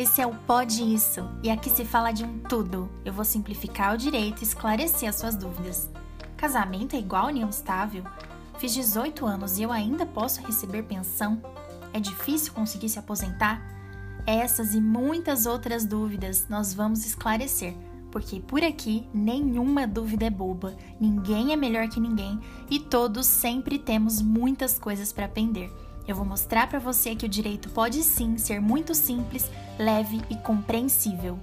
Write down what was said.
Esse é o Pode Isso e aqui se fala de um tudo. Eu vou simplificar o direito e esclarecer as suas dúvidas. Casamento é igual união estável? Fiz 18 anos e eu ainda posso receber pensão? É difícil conseguir se aposentar? Essas e muitas outras dúvidas nós vamos esclarecer, porque por aqui nenhuma dúvida é boba, ninguém é melhor que ninguém e todos sempre temos muitas coisas para aprender. Eu vou mostrar para você que o direito pode sim ser muito simples, leve e compreensível.